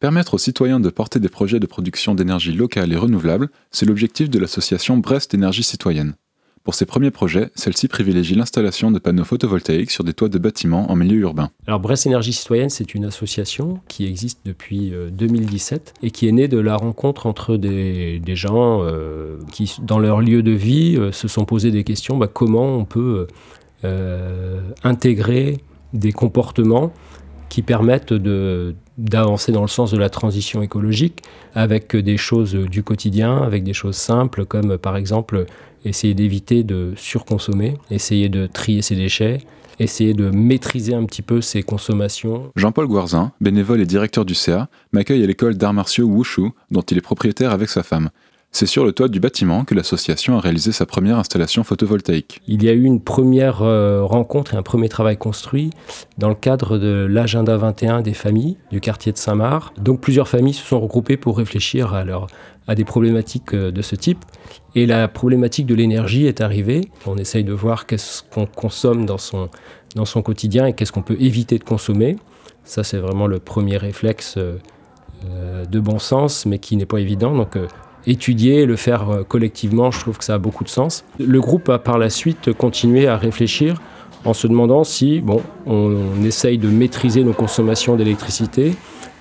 Permettre aux citoyens de porter des projets de production d'énergie locale et renouvelable, c'est l'objectif de l'association Brest Énergie Citoyenne. Pour ses premiers projets, celle-ci privilégie l'installation de panneaux photovoltaïques sur des toits de bâtiments en milieu urbain. Alors Brest Énergie Citoyenne, c'est une association qui existe depuis 2017 euh, et qui est née de la rencontre entre des, gens euh, qui, dans leur lieu de vie, euh, se sont posé des questions bah, comment on peut intégrer des comportements qui permettent d'avancer dans le sens de la transition écologique avec des choses du quotidien, avec des choses simples comme par exemple essayer d'éviter de surconsommer, essayer de trier ses déchets, essayer de maîtriser un petit peu ses consommations. Jean-Paul Gouarzin, bénévole et directeur du CA, m'accueille à l'école d'arts martiaux Wushu, dont il est propriétaire avec sa femme. C'est sur le toit du bâtiment que l'association a réalisé sa première installation photovoltaïque. Il y a eu une première euh, rencontre et un premier travail construit dans le cadre de l'agenda 21 des familles du quartier de Saint-Marc. Donc plusieurs familles se sont regroupées pour réfléchir à, à des problématiques euh, de ce type. Et la problématique de l'énergie est arrivée. On essaye de voir qu'est-ce qu'on consomme dans son, dans son quotidien et qu'est-ce qu'on peut éviter de consommer. Ça, c'est vraiment le premier réflexe euh, de bon sens, mais qui n'est pas évident. Donc, étudier, le faire euh, collectivement, je trouve que ça a beaucoup de sens. Le groupe a par la suite continué à réfléchir en se demandant si, bon, on, essaye de maîtriser nos consommations d'électricité,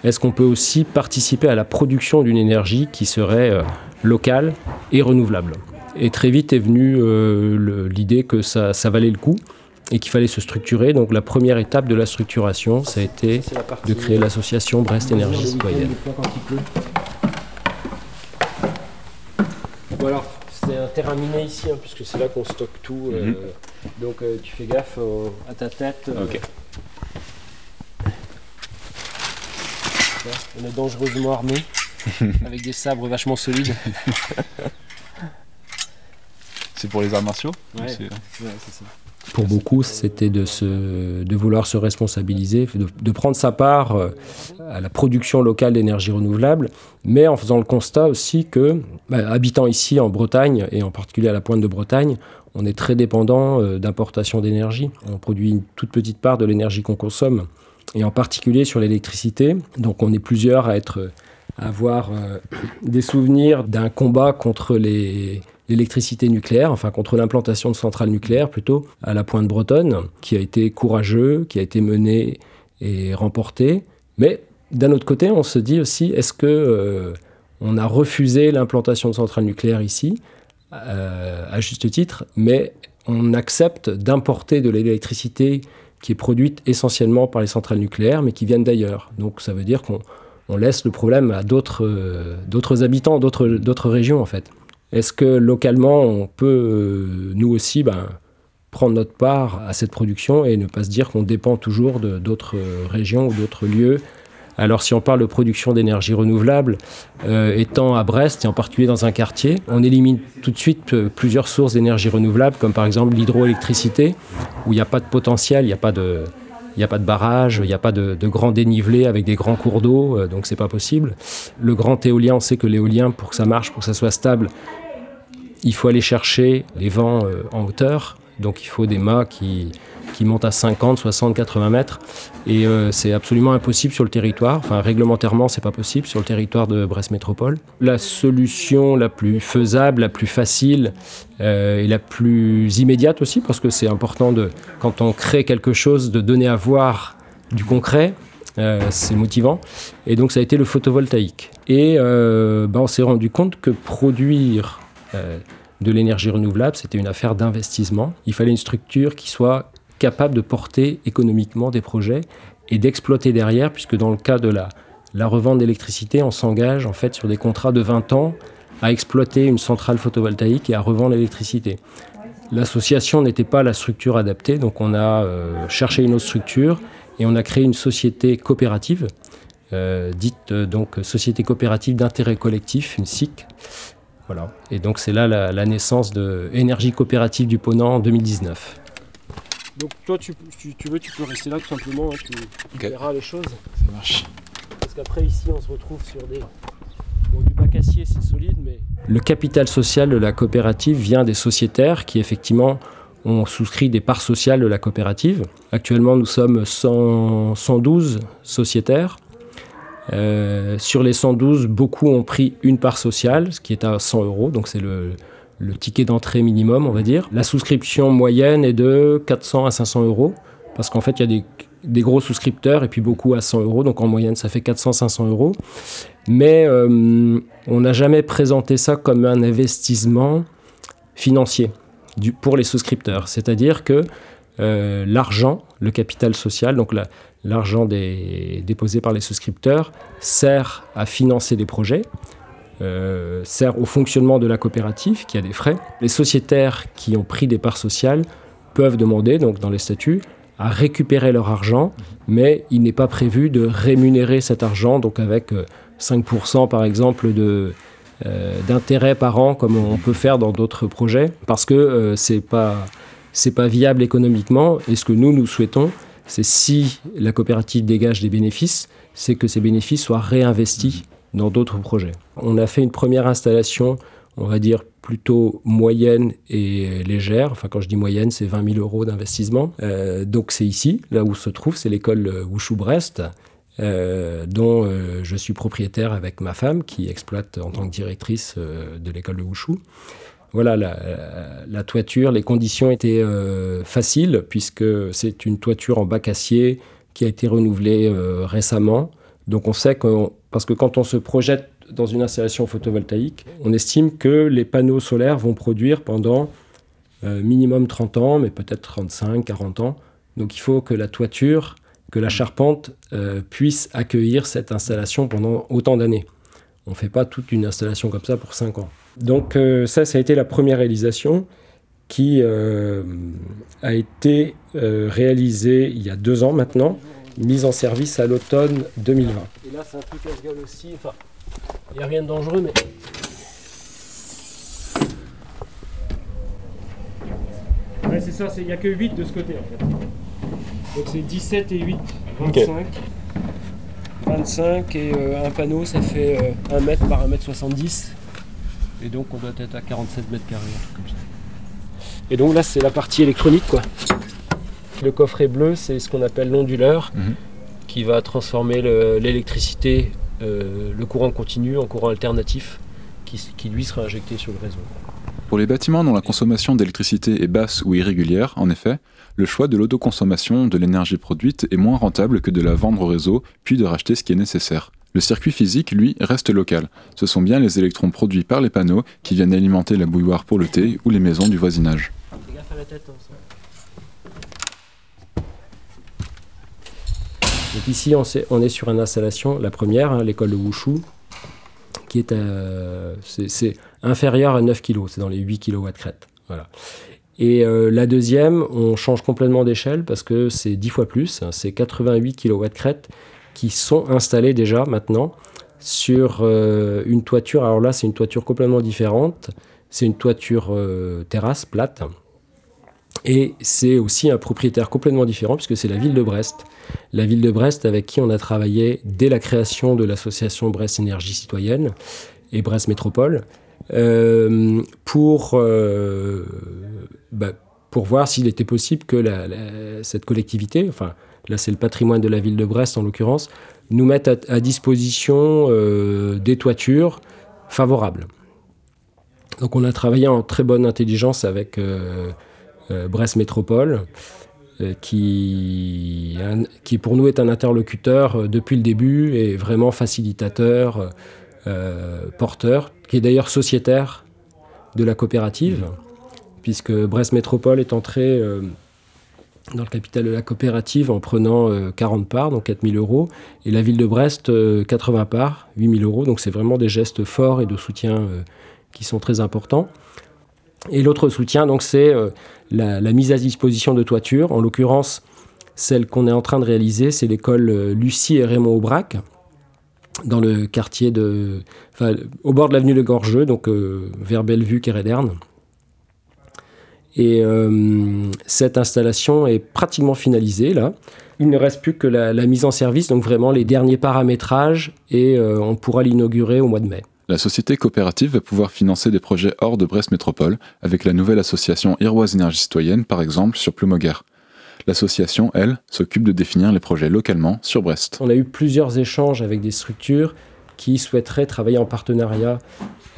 est-ce qu'on peut aussi participer à la production d'une énergie qui serait euh, locale et renouvelable? Et très vite est venue euh, l'idée que ça, ça, valait le coup et qu'il fallait se structurer. Donc la première étape de la structuration, ça a été de créer l'association Brest Énergie Citoyenne. Voilà, c'est un terrain miné ici, hein, puisque c'est là qu'on stocke tout. Euh, mhm. donc euh, tu fais gaffe à ta tête. Euh. on est dangereusement armé, avec des sabres vachement solides. c'est pour les arts martiaux? Ouais, c'est ça. Pour beaucoup, c'était de, vouloir se responsabiliser, de, prendre sa part euh, à la production locale d'énergie renouvelable, mais en faisant le constat aussi que, bah, habitant ici en Bretagne, et en particulier à la pointe de Bretagne, on est très dépendant euh, d'importation d'énergie. On produit une toute petite part de l'énergie qu'on consomme, et en particulier sur l'électricité. Donc on est plusieurs à être à avoir euh, des souvenirs d'un combat contre les l'électricité nucléaire, enfin contre l'implantation de centrales nucléaires plutôt, à la pointe bretonne, qui a été courageux, qui a été mené et remporté. Mais d'un autre côté, on se dit aussi, est-ce que euh, on a refusé l'implantation de centrales nucléaires ici, euh, à juste titre, mais on accepte d'importer de l'électricité qui est produite essentiellement par les centrales nucléaires, mais qui viennent d'ailleurs. Donc ça veut dire qu'on laisse le problème à d'autres euh, habitants, d'autres régions en fait. Est-ce que localement, on peut, euh, nous aussi, ben, prendre notre part à cette production et ne pas se dire qu'on dépend toujours d'autres régions ou d'autres lieux? Alors si on parle de production d'énergie renouvelable, euh, étant à Brest et en particulier dans un quartier, on élimine tout de suite euh, plusieurs sources d'énergie renouvelable, comme par exemple l'hydroélectricité, où il n'y a pas de potentiel, il n'y a pas de, il n'y a pas de barrage, il n'y a pas de, grands dénivelés avec des grands cours d'eau, euh, donc c'est pas possible. Le grand éolien, on sait que l'éolien, pour que ça marche, pour que ça soit stable, il faut aller chercher les vents euh, en hauteur, donc il faut des mâts qui, montent à 50, 60, 80 mètres. Et euh, c'est absolument impossible sur le territoire. Enfin, réglementairement, c'est pas possible sur le territoire de Brest Métropole. La solution la plus faisable, la plus facile et la plus immédiate aussi, parce que c'est important de, quand on crée quelque chose, de donner à voir du concret. c'est motivant. Et donc ça a été le photovoltaïque. Et ben, on s'est rendu compte que produire euh, de l'énergie renouvelable, c'était une affaire d'investissement. Il fallait une structure qui soit capable de porter économiquement des projets et d'exploiter derrière, puisque dans le cas de la, la revente d'électricité, on s'engage en fait sur des contrats de 20 ans à exploiter une centrale photovoltaïque et à revendre l'électricité. L'association n'était pas la structure adaptée, donc on a euh, cherché une autre structure et on a créé une société coopérative, euh, dite donc Société coopérative d'intérêt collectif, une SIC, voilà. Et donc c'est là la, naissance de Énergie coopérative du Ponant en 2019. Donc toi, tu, veux, tu peux rester là tout simplement, hein, tu, verras les choses. Ça marche. Parce qu'après ici, on se retrouve sur des... Bon, du bac acier, c'est solide, mais... Le capital social de la coopérative vient des sociétaires qui, effectivement, ont souscrit des parts sociales de la coopérative. Actuellement, nous sommes 112 sociétaires sur les 112, beaucoup ont pris une part sociale, ce qui est à 100 euros, donc c'est le, ticket d'entrée minimum, on va dire. La souscription moyenne est de 400 à 500 euros, parce qu'en fait, il y a des, gros souscripteurs et puis beaucoup à 100 euros, donc en moyenne, ça fait 400-500 euros. Mais euh, on n'a jamais présenté ça comme un investissement financier pour les souscripteurs. C'est-à-dire que euh, l'argent, le capital social, donc l'argent déposé par les souscripteurs, sert à financer des projets. Euh, sert au fonctionnement de la coopérative qui a des frais. Les sociétaires qui ont pris des parts sociales peuvent demander, donc dans les statuts, à récupérer leur argent, mais il n'est pas prévu de rémunérer cet argent, donc avec 5% euh, par exemple euh, d'intérêt par an, comme on peut faire dans d'autres projets, parce que c'est pas c'est pas viable économiquement. Et ce que nous nous souhaitons, c'est si la coopérative dégage des bénéfices, c'est que ces bénéfices soient réinvestis dans d'autres projets. On a fait une première installation, on va dire plutôt moyenne et légère. Enfin, quand je dis moyenne, c'est 20 000 euros d'investissement. Euh, donc c'est ici, là où se trouve, c'est l'école Wushu-Brest, euh, dont euh, je suis propriétaire avec ma femme, qui exploite en tant que directrice de l'école de Wushu. Voilà, la, toiture, les conditions étaient faciles, puisque c'est une toiture en bac acier qui a été renouvelée récemment. Donc on sait que, parce que quand on se projette dans une installation photovoltaïque, on estime que les panneaux solaires vont produire pendant euh, minimum 30 ans, mais peut-être 35, 40 ans. Donc il faut que la toiture, que la charpente euh, puisse accueillir cette installation pendant autant d'années. On ne fait pas toute une installation comme ça pour 5 ans. Donc euh, ça, ça a été la première réalisation qui a été réalisée il y a deux ans maintenant mise en service à l'automne 2020. Et là, c'est un truc à gueule aussi. Enfin, il n'y a rien de dangereux, mais. Ouais, c'est ça, il n'y a que 8 de ce côté en fait. Donc c'est 17 et 8, 25. 25 et euh, un panneau, ça fait 1 euh, mètre par 1 mètre 70. Et donc on doit être à 47 mètres carrés, comme ça. Et donc là, c'est la partie électronique, quoi. Le coffret bleu, c'est ce qu'on appelle l'onduleur, mhm. qui va transformer l'électricité, euh, le, courant continu en courant alternatif, qui, lui sera injecté sur le réseau. Pour les bâtiments dont la consommation d'électricité est basse ou irrégulière, en effet, le choix de l'autoconsommation de l'énergie produite est moins rentable que de la vendre au réseau, puis de racheter ce qui est nécessaire. Le circuit physique, lui, reste local. Ce sont bien les électrons produits par les panneaux qui viennent alimenter la bouilloire pour le thé ou les maisons du voisinage. À Donc ici, on, est sur une installation, la première, hein, l'école de Wushu, qui est, c'est, inférieur à 9 kg, c'est dans les 8 kW crête. Et euh, la deuxième, on change complètement d'échelle parce que c'est 10 fois plus, hein, c'est 88 kW crête qui sont installés déjà maintenant sur euh, une toiture. Alors là, c'est une toiture complètement différente. C'est une toiture euh, terrasse plate. Et c'est aussi un propriétaire complètement différent puisque c'est la ville de Brest la ville de Brest avec qui on a travaillé dès la création de l'association Brest Énergie Citoyenne et Brest Métropole euh, pour, bah, pour voir s'il était possible que cette collectivité, enfin là c'est le patrimoine de la ville de Brest en l'occurrence, nous mette à, disposition euh, des toitures favorables. Donc on a travaillé en très bonne intelligence avec Brest Métropole. Euh, qui, qui pour nous est un interlocuteur euh, depuis le début et vraiment facilitateur, euh, porteur, qui est d'ailleurs sociétaire de la coopérative, puisque Brest Métropole est entré dans le capital de la coopérative en prenant 40 parts, donc 4000 euros, et la ville de Brest 80 parts, 8000 euros, donc c'est vraiment des gestes forts et de soutien qui sont très importants. Et l'autre soutien, donc, c'est euh, la, mise à disposition de toitures. En l'occurrence, celle qu'on est en train de réaliser, c'est l'école euh, Lucie et Raymond Aubrac, dans le quartier de, au bord de l'avenue Le Gorgeux, donc euh, vers Bellevue, Kéréderne. Et cette installation est pratiquement finalisée là. Il ne reste plus que la, la, mise en service, donc vraiment les derniers paramétrages, et on pourra l'inaugurer au mois de mai. La société coopérative va pouvoir financer des projets hors de Brest Métropole, avec la nouvelle association Iroise Énergie Citoyenne, par exemple, sur Plumoguer. L'association, elle, s'occupe de définir les projets localement sur Brest. On a eu plusieurs échanges avec des structures qui souhaiteraient travailler en partenariat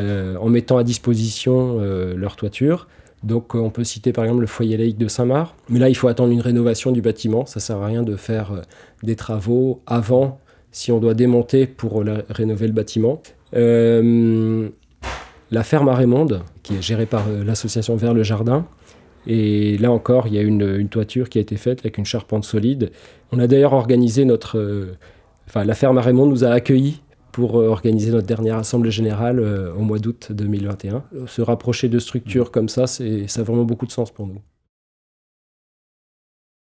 euh, en mettant à disposition euh, leur toiture. Donc on peut citer par exemple le foyer laïque de Saint-Marc, mais là il faut attendre une rénovation du bâtiment, ça sert à rien de faire des travaux avant si on doit démonter pour rénover le bâtiment. la ferme à Raymonde, qui est gérée par l'association Vers le Jardin, et là encore, il y a une, toiture qui a été faite avec une charpente solide. On a d'ailleurs organisé notre... Euh, enfin, la ferme à Raymond nous a accueillis pour euh, organiser notre dernière assemblée générale euh, au mois d'août 2021. Se rapprocher de structures comme ça, ça a vraiment beaucoup de sens pour nous.